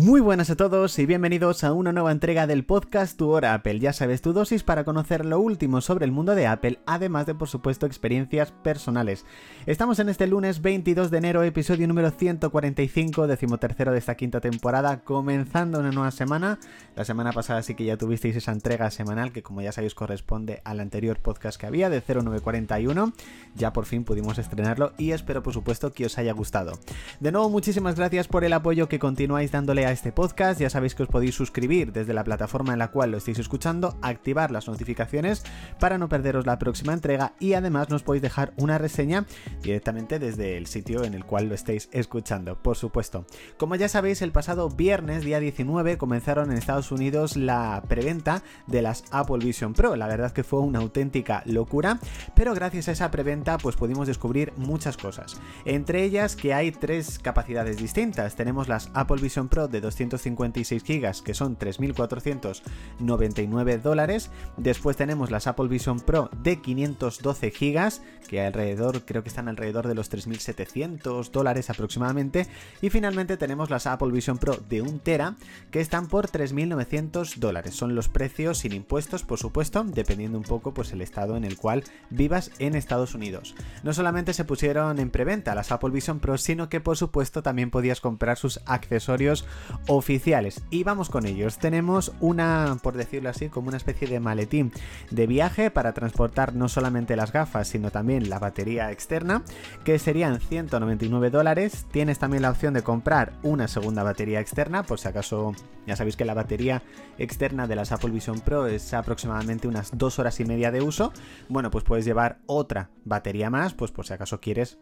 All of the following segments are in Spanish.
Muy buenas a todos y bienvenidos a una nueva entrega del podcast Tu Hora Apple. Ya sabes, tu dosis para conocer lo último sobre el mundo de Apple, además de, por supuesto, experiencias personales. Estamos en este lunes 22 de enero, episodio número 145, decimotercero de esta quinta temporada, comenzando una nueva semana. La semana pasada sí que ya tuvisteis esa entrega semanal que, como ya sabéis, corresponde al anterior podcast que había de 0941. Ya por fin pudimos estrenarlo y espero, por supuesto, que os haya gustado. De nuevo, muchísimas gracias por el apoyo que continuáis dándole este podcast, ya sabéis que os podéis suscribir desde la plataforma en la cual lo estáis escuchando, activar las notificaciones para no perderos la próxima entrega y además nos podéis dejar una reseña directamente desde el sitio en el cual lo estáis escuchando, por supuesto. Como ya sabéis, el pasado viernes, día 19, comenzaron en Estados Unidos la preventa de las Apple Vision Pro. La verdad que fue una auténtica locura, pero gracias a esa preventa pues pudimos descubrir muchas cosas. Entre ellas que hay tres capacidades distintas. Tenemos las Apple Vision Pro de 256 GB, que son 3.499 dólares. Después tenemos las Apple Vision Pro de 512 GB, que alrededor, creo que están alrededor de los 3.700 dólares aproximadamente. Y finalmente tenemos las Apple Vision Pro de 1 tera, que están por 3.900 dólares. Son los precios sin impuestos, por supuesto, dependiendo un poco pues el estado en el cual vivas en Estados Unidos. No solamente se pusieron en preventa las Apple Vision Pro, sino que por supuesto también podías comprar sus accesorios oficiales. Y vamos con ellos. Tenemos una, por decirlo así, como una especie de maletín de viaje para transportar no solamente las gafas, sino también la batería externa, que serían 199 dólares. Tienes también la opción de comprar una segunda batería externa, por si acaso ya sabéis que la batería externa de las Apple Vision Pro es aproximadamente unas dos horas y media de uso. Bueno, pues puedes llevar otra batería más, pues por si acaso quieres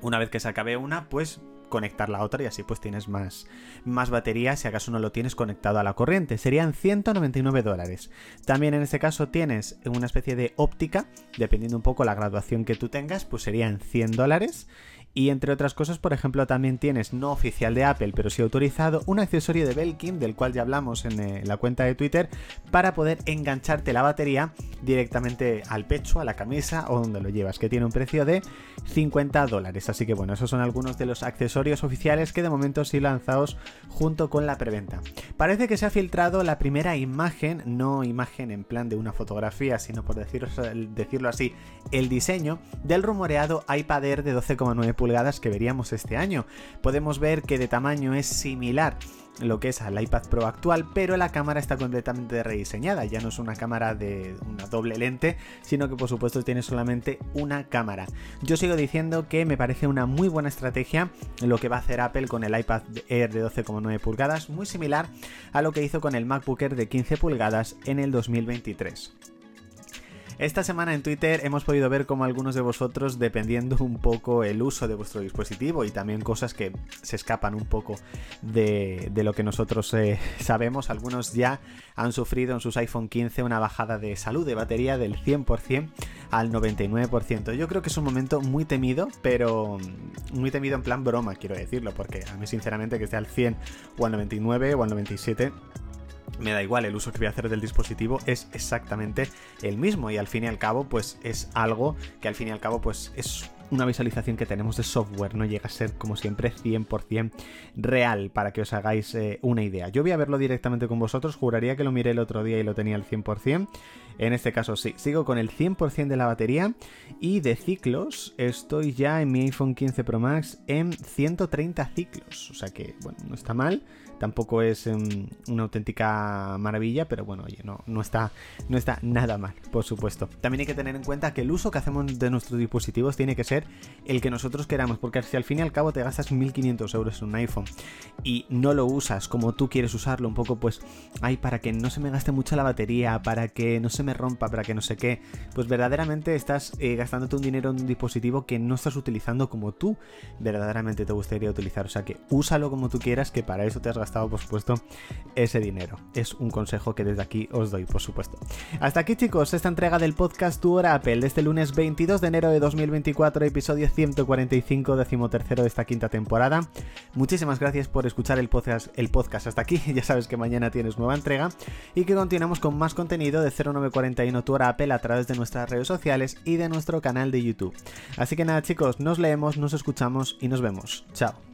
una vez que se acabe una, pues conectar la otra y así pues tienes más, más batería si acaso no lo tienes conectado a la corriente. Serían 199 dólares. También en este caso tienes una especie de óptica, dependiendo un poco la graduación que tú tengas, pues serían 100 dólares. Y entre otras cosas, por ejemplo, también tienes no oficial de Apple, pero sí autorizado, un accesorio de Belkin, del cual ya hablamos en eh, la cuenta de Twitter, para poder engancharte la batería directamente al pecho, a la camisa o donde lo llevas, que tiene un precio de 50 dólares. Así que bueno, esos son algunos de los accesorios oficiales que de momento sí lanzados junto con la preventa. Parece que se ha filtrado la primera imagen, no imagen en plan de una fotografía, sino por decirlo, decirlo así, el diseño del rumoreado iPad Air de 12,9 pulgadas que veríamos este año. Podemos ver que de tamaño es similar lo que es al iPad Pro actual, pero la cámara está completamente rediseñada. Ya no es una cámara de una doble lente, sino que por supuesto tiene solamente una cámara. Yo sigo diciendo que me parece una muy buena estrategia lo que va a hacer Apple con el iPad Air de 12,9 pulgadas, muy similar a lo que hizo con el MacBook Air de 15 pulgadas en el 2023. Esta semana en Twitter hemos podido ver cómo algunos de vosotros, dependiendo un poco el uso de vuestro dispositivo y también cosas que se escapan un poco de, lo que nosotros eh, sabemos, algunos ya han sufrido en sus iPhone 15 una bajada de salud de batería del 100% al 99%. Yo creo que es un momento muy temido, pero muy temido en plan broma, quiero decirlo, porque a mí sinceramente que esté al 100 o al 99 o al 97 me da igual, el uso que voy a hacer del dispositivo es exactamente el mismo y al fin y al cabo pues es algo que al fin y al cabo pues es una visualización que tenemos de software, no llega a ser como siempre 100% real para que os hagáis eh, una idea. Yo voy a verlo directamente con vosotros, juraría que lo miré el otro día y lo tenía al 100%. En este caso sí, sigo con el 100% de la batería y de ciclos estoy ya en mi iPhone 15 Pro Max en 130 ciclos, o sea que bueno, no está mal tampoco es em, una auténtica maravilla, pero bueno, oye, no, no, está, no está nada mal, por supuesto. También hay que tener en cuenta que el uso que hacemos de nuestros dispositivos tiene que ser el que nosotros queramos, porque si al fin y al cabo te gastas 1500 euros en un iPhone y no lo usas como tú quieres usarlo, un poco pues, ay, para que no se me gaste mucho la batería, para que no se me rompa, para que no sé qué, pues verdaderamente estás eh, gastándote un dinero en un dispositivo que no estás utilizando como tú verdaderamente te gustaría utilizar. O sea que úsalo como tú quieras, que para eso te has gastado por supuesto, ese dinero. Es un consejo que desde aquí os doy, por supuesto. Hasta aquí, chicos, esta entrega del podcast Tu Hora Apple de este lunes 22 de enero de 2024, episodio 145, decimotercero de esta quinta temporada. Muchísimas gracias por escuchar el podcast, el podcast hasta aquí. Ya sabes que mañana tienes nueva entrega y que continuamos con más contenido de 0941 Tu Hora Apple a través de nuestras redes sociales y de nuestro canal de YouTube. Así que nada, chicos, nos leemos, nos escuchamos y nos vemos. Chao.